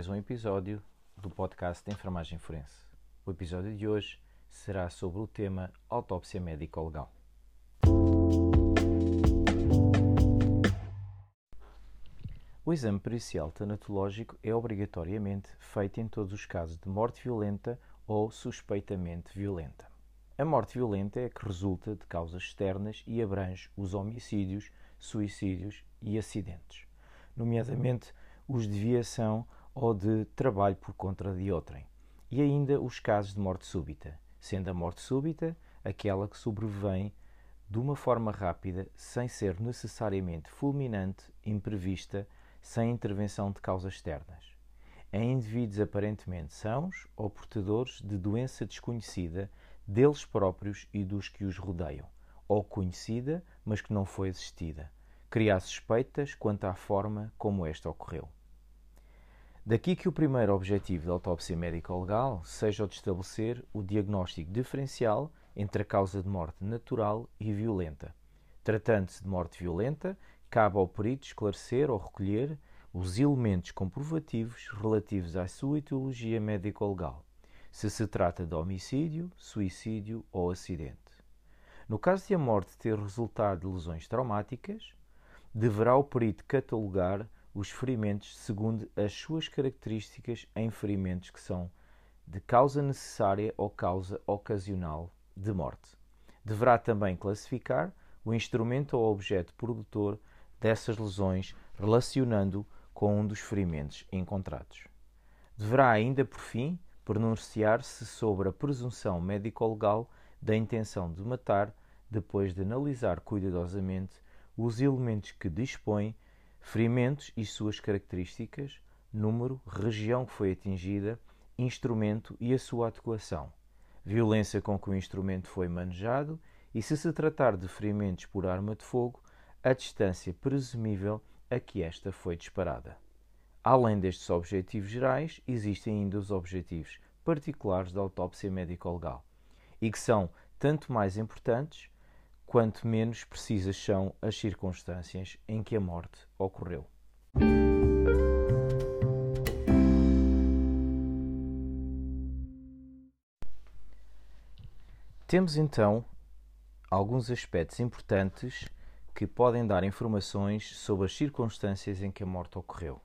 Mais um episódio do podcast de Enfermagem Forense. O episódio de hoje será sobre o tema autópsia médico-legal. O exame pericial tanatológico é obrigatoriamente feito em todos os casos de morte violenta ou suspeitamente violenta. A morte violenta é a que resulta de causas externas e abrange os homicídios, suicídios e acidentes, nomeadamente os de viação ou de trabalho por conta de outrem, e ainda os casos de morte súbita, sendo a morte súbita aquela que sobrevém de uma forma rápida, sem ser necessariamente fulminante, imprevista, sem intervenção de causas externas. Em indivíduos aparentemente sãos ou portadores de doença desconhecida deles próprios e dos que os rodeiam, ou conhecida, mas que não foi existida, criar suspeitas quanto à forma como esta ocorreu. Daí que o primeiro objetivo da autópsia médico-legal seja o de estabelecer o diagnóstico diferencial entre a causa de morte natural e violenta. Tratando-se de morte violenta, cabe ao perito esclarecer ou recolher os elementos comprovativos relativos à sua etiologia médico-legal, se se trata de homicídio, suicídio ou acidente. No caso de a morte ter resultado de lesões traumáticas, deverá o perito catalogar os ferimentos segundo as suas características em ferimentos que são de causa necessária ou causa ocasional de morte. Deverá também classificar o instrumento ou objeto produtor dessas lesões, relacionando com um dos ferimentos encontrados. Deverá ainda, por fim, pronunciar-se sobre a presunção médico-legal da intenção de matar, depois de analisar cuidadosamente os elementos que dispõe ferimentos e suas características, número, região que foi atingida, instrumento e a sua adequação, violência com que o instrumento foi manejado e, se se tratar de ferimentos por arma de fogo, a distância presumível a que esta foi disparada. Além destes objetivos gerais, existem ainda os objetivos particulares da autópsia médico-legal e que são tanto mais importantes quanto menos precisas são as circunstâncias em que a morte ocorreu. Temos então alguns aspectos importantes que podem dar informações sobre as circunstâncias em que a morte ocorreu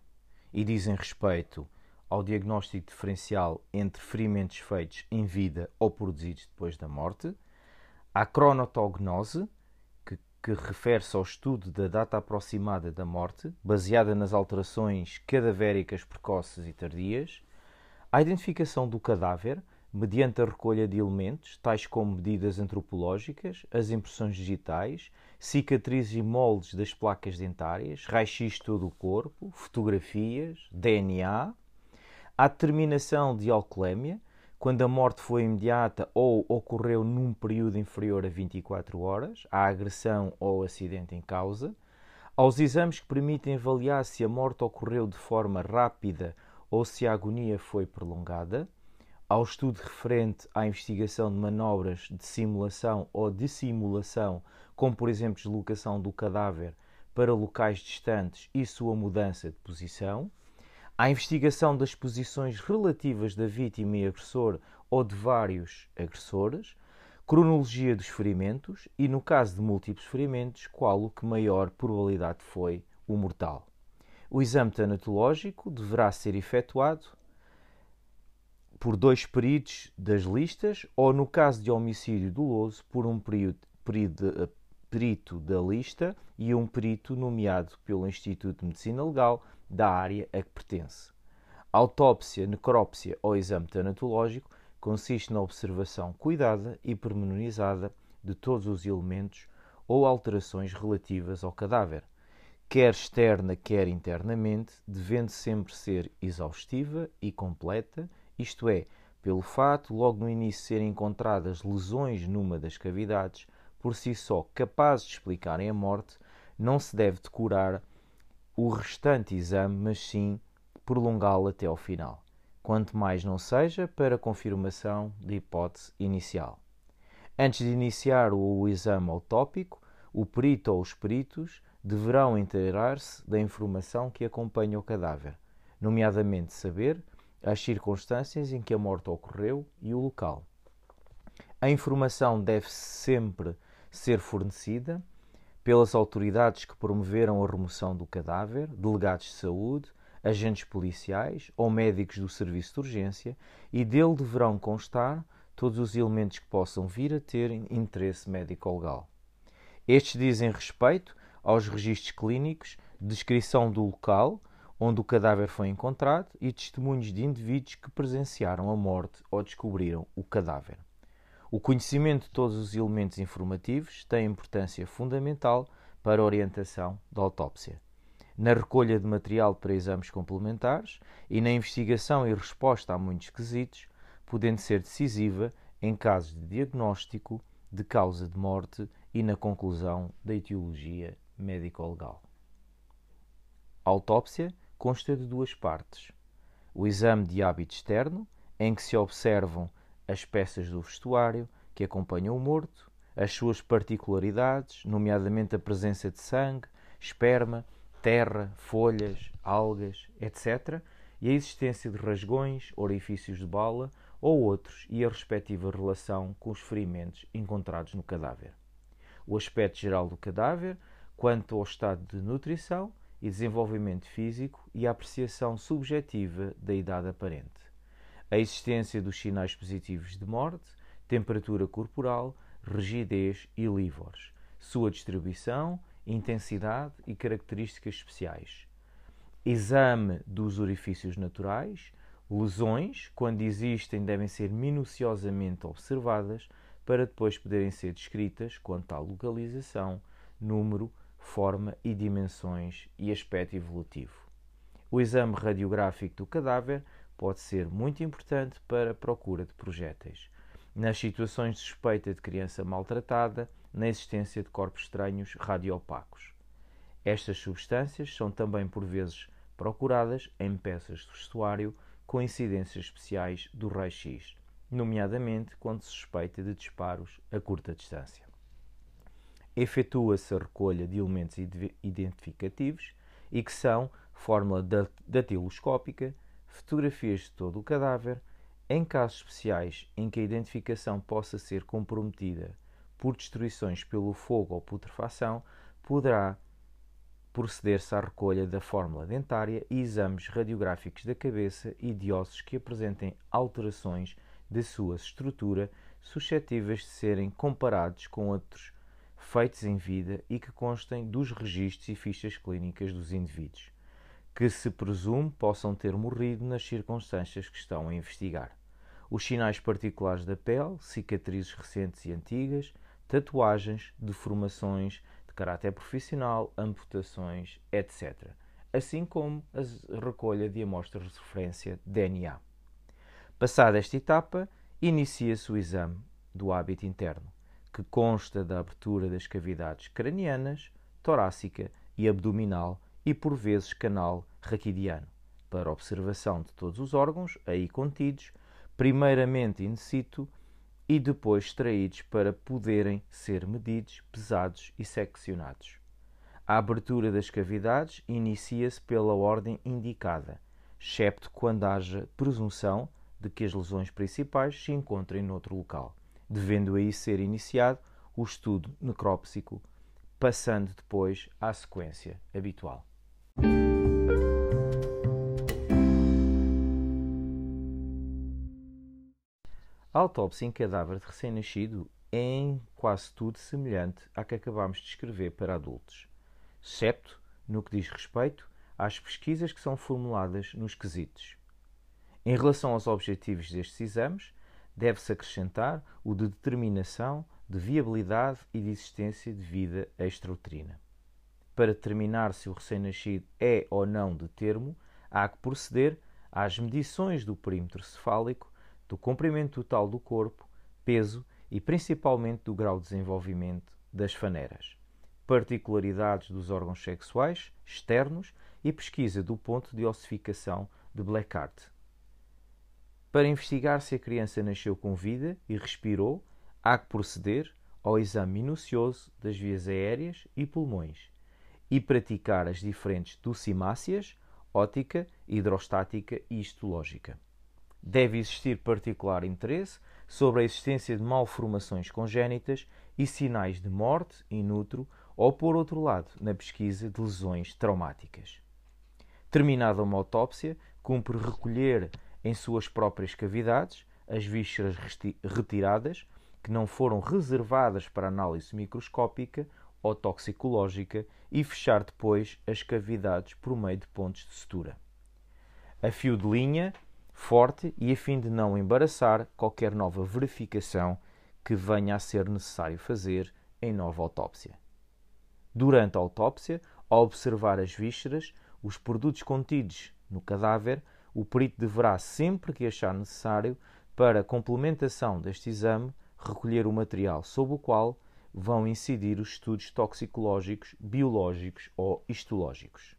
e dizem respeito ao diagnóstico diferencial entre ferimentos feitos em vida ou produzidos depois da morte, à cronotognose, que, que refere-se ao estudo da data aproximada da morte, baseada nas alterações cadavéricas precoces e tardias, à identificação do cadáver, mediante a recolha de elementos, tais como medidas antropológicas, as impressões digitais, cicatrizes e moldes das placas dentárias, raio-x de todo o corpo, fotografias, DNA, à determinação de alcoolemia, quando a morte foi imediata ou ocorreu num período inferior a 24 horas, a agressão ou acidente em causa, aos exames que permitem avaliar se a morte ocorreu de forma rápida ou se a agonia foi prolongada, ao estudo referente à investigação de manobras de simulação ou dissimulação, como por exemplo deslocação do cadáver para locais distantes e sua mudança de posição, à investigação das posições relativas da vítima e agressor ou de vários agressores, cronologia dos ferimentos e, no caso de múltiplos ferimentos, qual o que maior probabilidade foi o mortal. O exame tanatológico deverá ser efetuado por dois peritos das listas ou, no caso de homicídio doloso, por um perito, perito da lista e um perito nomeado pelo Instituto de Medicina Legal da área a que pertence. A autópsia, necrópsia ou exame tanatológico consiste na observação cuidada e pormenorizada de todos os elementos ou alterações relativas ao cadáver, quer externa, quer internamente, devendo sempre ser exaustiva e completa, isto é, pelo fato logo no início serem encontradas lesões numa das cavidades, por si só capazes de explicarem a morte, não se deve decorar o restante exame, mas sim prolongá-lo até ao final, quanto mais não seja para confirmação da hipótese inicial. Antes de iniciar o exame autópico, o perito ou os peritos deverão inteirar-se da informação que acompanha o cadáver, nomeadamente saber as circunstâncias em que a morte ocorreu e o local. A informação deve sempre ser fornecida pelas autoridades que promoveram a remoção do cadáver, delegados de saúde, agentes policiais ou médicos do serviço de urgência, e dele deverão constar todos os elementos que possam vir a ter interesse médico-legal. Estes dizem respeito aos registros clínicos, descrição do local onde o cadáver foi encontrado e testemunhos de indivíduos que presenciaram a morte ou descobriram o cadáver. O conhecimento de todos os elementos informativos tem importância fundamental para a orientação da autópsia. Na recolha de material para exames complementares e na investigação e resposta a muitos quesitos, podendo ser decisiva em casos de diagnóstico de causa de morte e na conclusão da etiologia médico-legal. A autópsia consta de duas partes: o exame de hábito externo, em que se observam as peças do vestuário que acompanham o morto, as suas particularidades, nomeadamente a presença de sangue, esperma, terra, folhas, algas, etc., e a existência de rasgões, orifícios de bala ou outros, e a respectiva relação com os ferimentos encontrados no cadáver. O aspecto geral do cadáver, quanto ao estado de nutrição e desenvolvimento físico e a apreciação subjetiva da idade aparente. A existência dos sinais positivos de morte, temperatura corporal, rigidez e livores, sua distribuição, intensidade e características especiais. Exame dos orifícios naturais, lesões, quando existem, devem ser minuciosamente observadas para depois poderem ser descritas quanto à localização, número, forma e dimensões e aspecto evolutivo. O exame radiográfico do cadáver pode ser muito importante para a procura de projéteis. Nas situações de suspeita de criança maltratada, na existência de corpos estranhos radiopacos. Estas substâncias são também por vezes procuradas em peças de vestuário com incidências especiais do raio-x, nomeadamente quando se suspeita de disparos a curta distância efetua-se a recolha de elementos identificativos e que são fórmula datiloscópica, fotografias de todo o cadáver, em casos especiais em que a identificação possa ser comprometida por destruições pelo fogo ou putrefação, poderá proceder-se à recolha da fórmula dentária e exames radiográficos da cabeça e de ossos que apresentem alterações de sua estrutura suscetíveis de serem comparados com outros feitos em vida e que constem dos registros e fichas clínicas dos indivíduos, que se presume possam ter morrido nas circunstâncias que estão a investigar. Os sinais particulares da pele, cicatrizes recentes e antigas, tatuagens, deformações de caráter profissional, amputações, etc., assim como a recolha de amostras de referência DNA. Passada esta etapa, inicia-se o exame do hábito interno que consta da abertura das cavidades cranianas, torácica e abdominal e por vezes canal raquidiano, para observação de todos os órgãos aí contidos, primeiramente in situ e depois extraídos para poderem ser medidos, pesados e seccionados. A abertura das cavidades inicia-se pela ordem indicada, excepto quando haja presunção de que as lesões principais se encontrem noutro local devendo aí ser iniciado o estudo necrópsico, passando depois à sequência habitual. A autópsia em cadáver de recém-nascido é em quase tudo semelhante à que acabamos de descrever para adultos, excepto no que diz respeito às pesquisas que são formuladas nos quesitos. Em relação aos objetivos destes exames, deve-se acrescentar o de determinação de viabilidade e de existência de vida extrauterina. Para determinar se o recém-nascido é ou não de termo, há que proceder às medições do perímetro cefálico, do comprimento total do corpo, peso e principalmente do grau de desenvolvimento das faneras, particularidades dos órgãos sexuais externos e pesquisa do ponto de ossificação de Blackart, para investigar se a criança nasceu com vida e respirou, há que proceder ao exame minucioso das vias aéreas e pulmões e praticar as diferentes docimáceas ótica, hidrostática e histológica. Deve existir particular interesse sobre a existência de malformações congénitas e sinais de morte in utero ou, por outro lado, na pesquisa de lesões traumáticas. Terminada uma autópsia, cumpre recolher em suas próprias cavidades as vísceras retiradas que não foram reservadas para análise microscópica ou toxicológica e fechar depois as cavidades por meio de pontos de sutura. A fio de linha, forte e a fim de não embaraçar qualquer nova verificação que venha a ser necessário fazer em nova autópsia. Durante a autópsia, ao observar as vísceras, os produtos contidos no cadáver, o perito deverá, sempre que achar necessário, para complementação deste exame, recolher o material sobre o qual vão incidir os estudos toxicológicos, biológicos ou histológicos.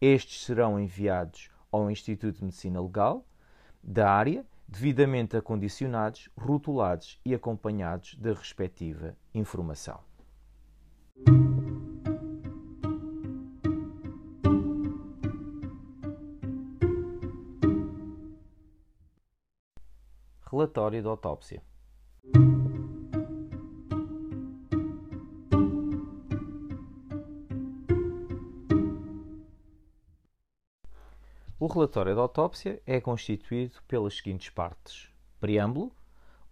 Estes serão enviados ao Instituto de Medicina Legal da área, devidamente acondicionados, rotulados e acompanhados da respectiva informação. Relatório de autópsia. Relatório de autópsia é constituído pelas seguintes partes: preâmbulo,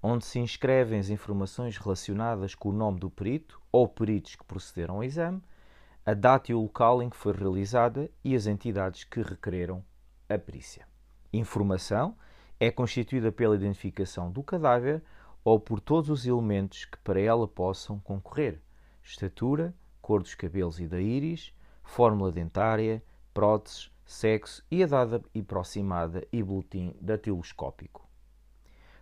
onde se inscrevem as informações relacionadas com o nome do perito ou peritos que procederam ao exame, a data e o local em que foi realizada e as entidades que requereram a perícia. Informação é constituída pela identificação do cadáver ou por todos os elementos que para ela possam concorrer: estatura, cor dos cabelos e da íris, fórmula dentária, próteses, sexo e a dada aproximada e boletim datiloscópico.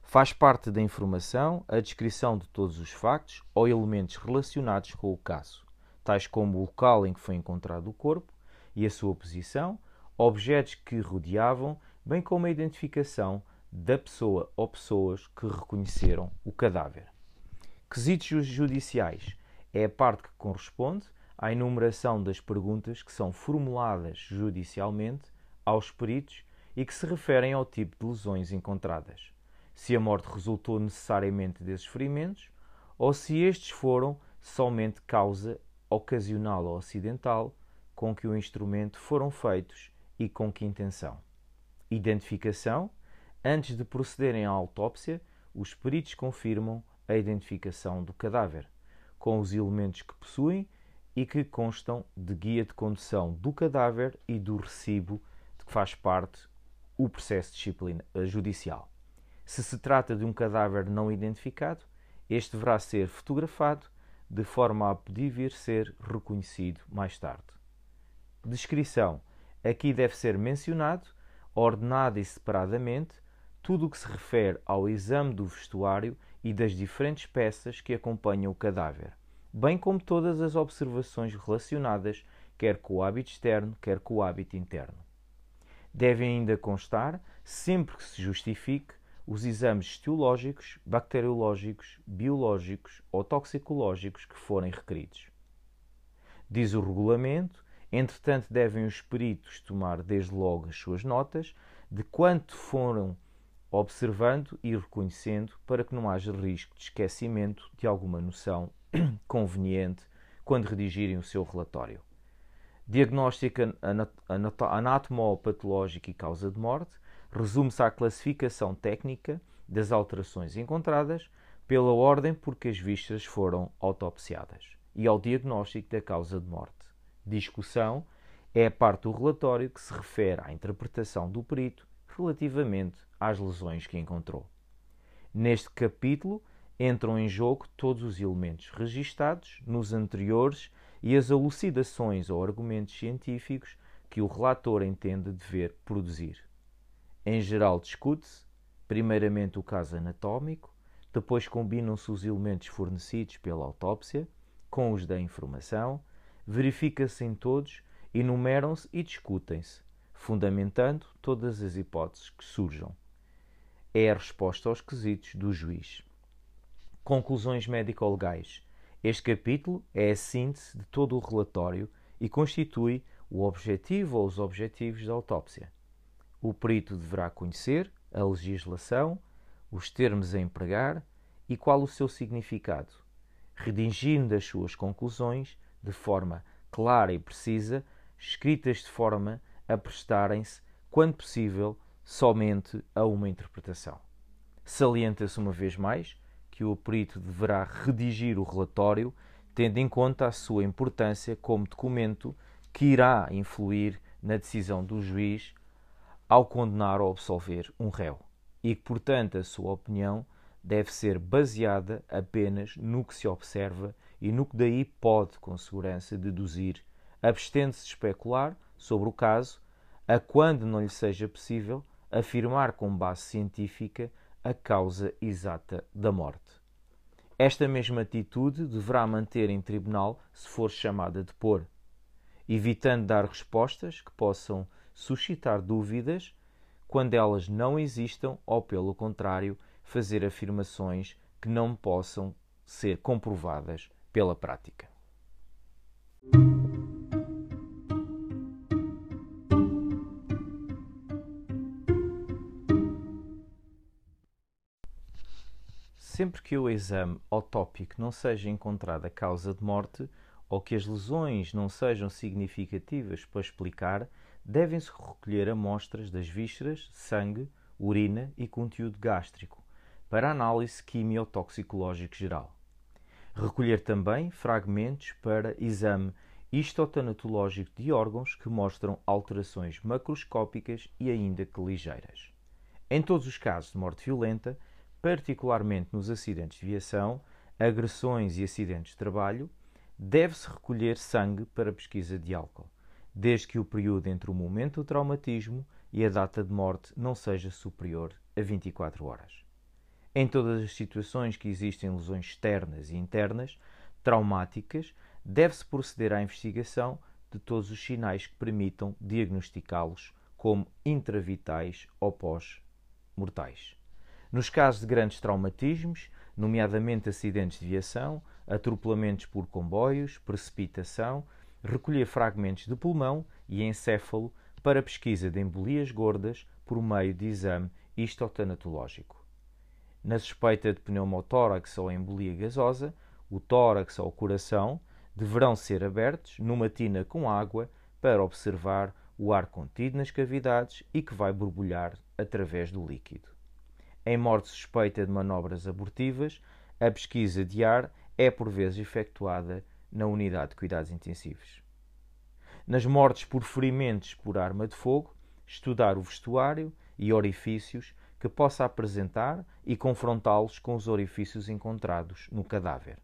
Faz parte da informação a descrição de todos os factos ou elementos relacionados com o caso, tais como o local em que foi encontrado o corpo e a sua posição, objetos que rodeavam bem como a identificação da pessoa ou pessoas que reconheceram o cadáver. Quesitos judiciais é a parte que corresponde à enumeração das perguntas que são formuladas judicialmente aos peritos e que se referem ao tipo de lesões encontradas, se a morte resultou necessariamente desses ferimentos ou se estes foram somente causa ocasional ou acidental com que o instrumento foram feitos e com que intenção identificação. Antes de procederem à autópsia, os peritos confirmam a identificação do cadáver, com os elementos que possuem e que constam de guia de condução do cadáver e do recibo de que faz parte o processo disciplina, eh, judicial. Se se trata de um cadáver não identificado, este deverá ser fotografado de forma a poder vir ser reconhecido mais tarde. Descrição: aqui deve ser mencionado ordenada e separadamente, tudo o que se refere ao exame do vestuário e das diferentes peças que acompanham o cadáver, bem como todas as observações relacionadas quer com o hábito externo, quer com o hábito interno. Devem ainda constar, sempre que se justifique, os exames histológicos, bacteriológicos, biológicos ou toxicológicos que forem requeridos. Diz o regulamento Entretanto, devem os peritos tomar desde logo as suas notas de quanto foram observando e reconhecendo para que não haja risco de esquecimento de alguma noção conveniente quando redigirem o seu relatório. Diagnóstico anatomopatológico e causa de morte resume-se à classificação técnica das alterações encontradas pela ordem por que as vistas foram autopsiadas e ao diagnóstico da causa de morte discussão é a parte do relatório que se refere à interpretação do perito relativamente às lesões que encontrou. Neste capítulo entram em jogo todos os elementos registados nos anteriores e as elucidações ou argumentos científicos que o relator entende dever produzir. Em geral, discute-se, primeiramente, o caso anatómico, depois combinam-se os elementos fornecidos pela autópsia com os da informação verifica-se em todos, enumeram-se e discutem-se, fundamentando todas as hipóteses que surjam. É a resposta aos quesitos do juiz. Conclusões médico-legais. Este capítulo é a síntese de todo o relatório e constitui o objetivo ou os objetivos da autópsia. O perito deverá conhecer a legislação, os termos a empregar e qual o seu significado, redigindo as suas conclusões de forma clara e precisa, escritas de forma a prestarem-se, quando possível, somente a uma interpretação. Salienta-se uma vez mais que o perito deverá redigir o relatório tendo em conta a sua importância como documento que irá influir na decisão do juiz ao condenar ou absolver um réu. E que, portanto, a sua opinião deve ser baseada apenas no que se observa e no que daí pode, com segurança, deduzir, abstendo-se de especular sobre o caso, a quando não lhe seja possível afirmar com base científica a causa exata da morte. Esta mesma atitude deverá manter em tribunal se for chamada a depor, evitando dar respostas que possam suscitar dúvidas quando elas não existam ou, pelo contrário, fazer afirmações que não possam ser comprovadas pela prática. Sempre que o exame autópico não seja encontrada causa de morte ou que as lesões não sejam significativas para explicar, devem-se recolher amostras das vísceras, sangue, urina e conteúdo gástrico para análise quimiotoxicológico geral. Recolher também fragmentos para exame histotanatológico de órgãos que mostram alterações macroscópicas e ainda que ligeiras. Em todos os casos de morte violenta, particularmente nos acidentes de viação, agressões e acidentes de trabalho, deve-se recolher sangue para pesquisa de álcool, desde que o período entre o momento do traumatismo e a data de morte não seja superior a 24 horas. Em todas as situações que existem lesões externas e internas traumáticas, deve-se proceder à investigação de todos os sinais que permitam diagnosticá-los como intravitais ou pós-mortais. Nos casos de grandes traumatismos, nomeadamente acidentes de viação, atropelamentos por comboios, precipitação, recolher fragmentos de pulmão e encéfalo para pesquisa de embolias gordas por meio de exame histotanatológico. Na suspeita de pneumotórax ou embolia gasosa, o tórax ou o coração deverão ser abertos numa tina com água para observar o ar contido nas cavidades e que vai borbulhar através do líquido. Em morte suspeita de manobras abortivas, a pesquisa de ar é por vezes efetuada na unidade de cuidados intensivos. Nas mortes por ferimentos por arma de fogo, estudar o vestuário e orifícios que possa apresentar e confrontá-los com os orifícios encontrados no cadáver.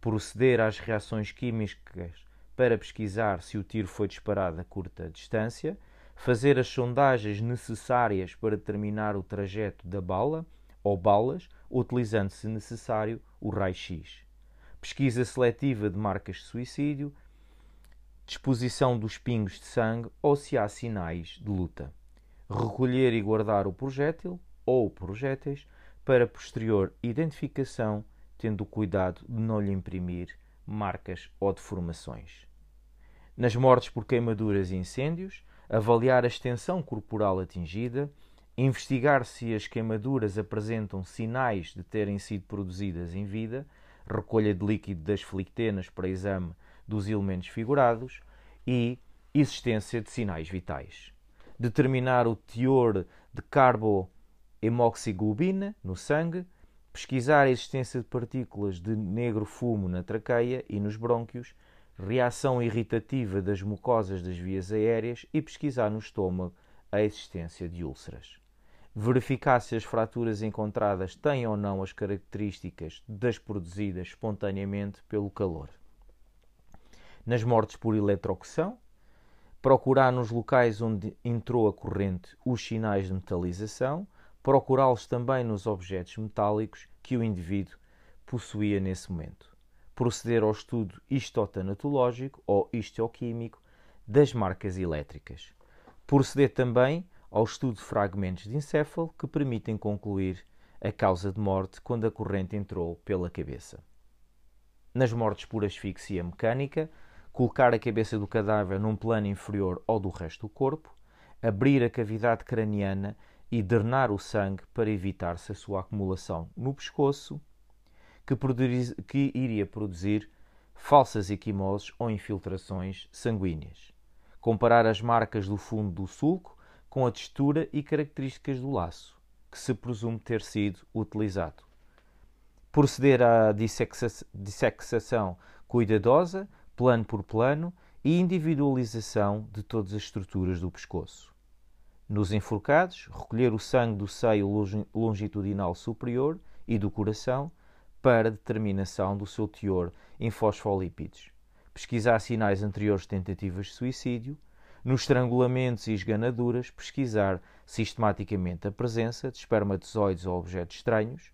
Proceder às reações químicas para pesquisar se o tiro foi disparado a curta distância, fazer as sondagens necessárias para determinar o trajeto da bala ou balas, utilizando, se necessário, o raio-x. Pesquisa seletiva de marcas de suicídio, disposição dos pingos de sangue ou se há sinais de luta recolher e guardar o projétil ou projéteis para posterior identificação, tendo o cuidado de não lhe imprimir marcas ou deformações. Nas mortes por queimaduras e incêndios, avaliar a extensão corporal atingida, investigar se as queimaduras apresentam sinais de terem sido produzidas em vida, recolha de líquido das flictenas para exame dos elementos figurados e existência de sinais vitais. Determinar o teor de carbohemoxiglobina no sangue, pesquisar a existência de partículas de negro fumo na traqueia e nos brônquios, reação irritativa das mucosas das vias aéreas e pesquisar no estômago a existência de úlceras. Verificar se as fraturas encontradas têm ou não as características das produzidas espontaneamente pelo calor. Nas mortes por eletrocução, procurar nos locais onde entrou a corrente os sinais de metalização, procurá-los também nos objetos metálicos que o indivíduo possuía nesse momento. Proceder ao estudo histotanatológico ou histoquímico das marcas elétricas. Proceder também ao estudo de fragmentos de encéfalo que permitem concluir a causa de morte quando a corrente entrou pela cabeça. Nas mortes por asfixia mecânica, colocar a cabeça do cadáver num plano inferior ao do resto do corpo, abrir a cavidade craniana e drenar o sangue para evitar-se a sua acumulação no pescoço, que, que iria produzir falsas equimoses ou infiltrações sanguíneas. Comparar as marcas do fundo do sulco com a textura e características do laço, que se presume ter sido utilizado. Proceder à dissexação cuidadosa plano por plano e individualização de todas as estruturas do pescoço. Nos enforcados, recolher o sangue do seio longitudinal superior e do coração para determinação do seu teor em fosfolípidos. Pesquisar sinais anteriores de tentativas de suicídio. Nos estrangulamentos e esganaduras, pesquisar sistematicamente a presença de espermatozoides ou objetos estranhos,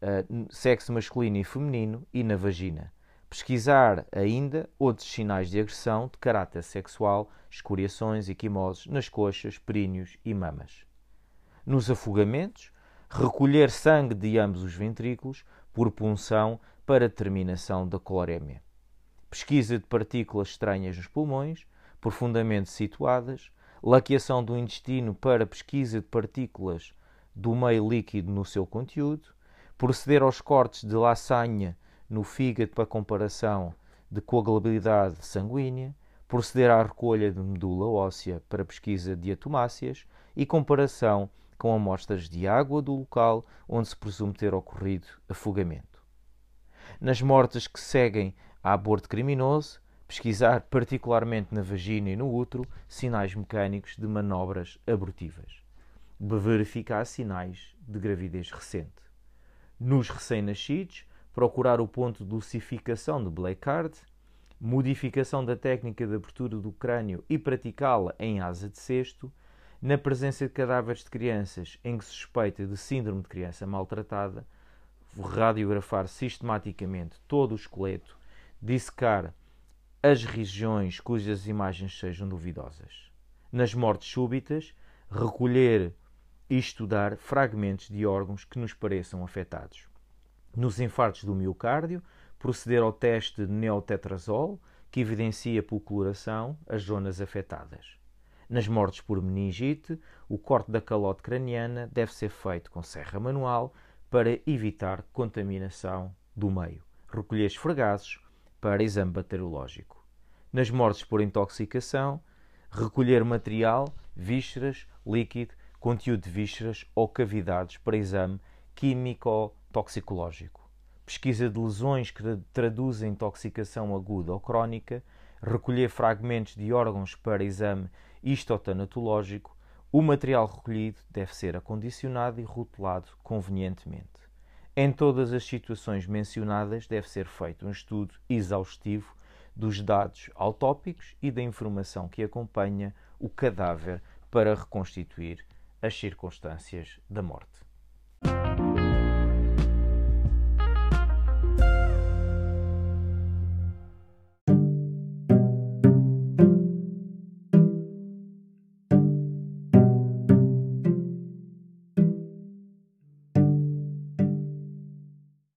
uh, sexo masculino e feminino e na vagina Pesquisar ainda outros sinais de agressão de caráter sexual, escoriações e quimoses nas coxas, períneos e mamas. Nos afogamentos, recolher sangue de ambos os ventrículos por punção para determinação da clorémia. Pesquisa de partículas estranhas nos pulmões, profundamente situadas, laqueação do intestino para pesquisa de partículas do meio líquido no seu conteúdo, proceder aos cortes de lasanha no fígado para comparação de coagulabilidade sanguínea, proceder à recolha de medula óssea para pesquisa de atomáceas e comparação com amostras de água do local onde se presume ter ocorrido afogamento. Nas mortes que seguem a aborto criminoso, pesquisar particularmente na vagina e no útero sinais mecânicos de manobras abortivas. Verificar sinais de gravidez recente. Nos recém-nascidos, procurar o ponto de lucificação de Blacard, modificação da técnica de abertura do crânio e praticá-la em asa de cesto, na presença de cadáveres de crianças em que se suspeita de síndrome de criança maltratada, radiografar sistematicamente todo o esqueleto, dissecar as regiões cujas imagens sejam duvidosas. Nas mortes súbitas, recolher e estudar fragmentos de órgãos que nos pareçam afetados. Nos infartos do miocárdio, proceder ao teste de neotetrazol, que evidencia por coloração as zonas afetadas. Nas mortes por meningite, o corte da calote craniana deve ser feito com serra manual para evitar contaminação do meio. Recolher esfregaços para exame bacteriológico. Nas mortes por intoxicação, recolher material, vísceras, líquido, conteúdo de vísceras ou cavidades para exame químico toxicológico, pesquisa de lesões que traduzem intoxicação aguda ou crónica, recolher fragmentos de órgãos para exame histotanatológico, o material recolhido deve ser acondicionado e rotulado convenientemente. Em todas as situações mencionadas, deve ser feito um estudo exaustivo dos dados autópicos e da informação que acompanha o cadáver para reconstituir as circunstâncias da morte.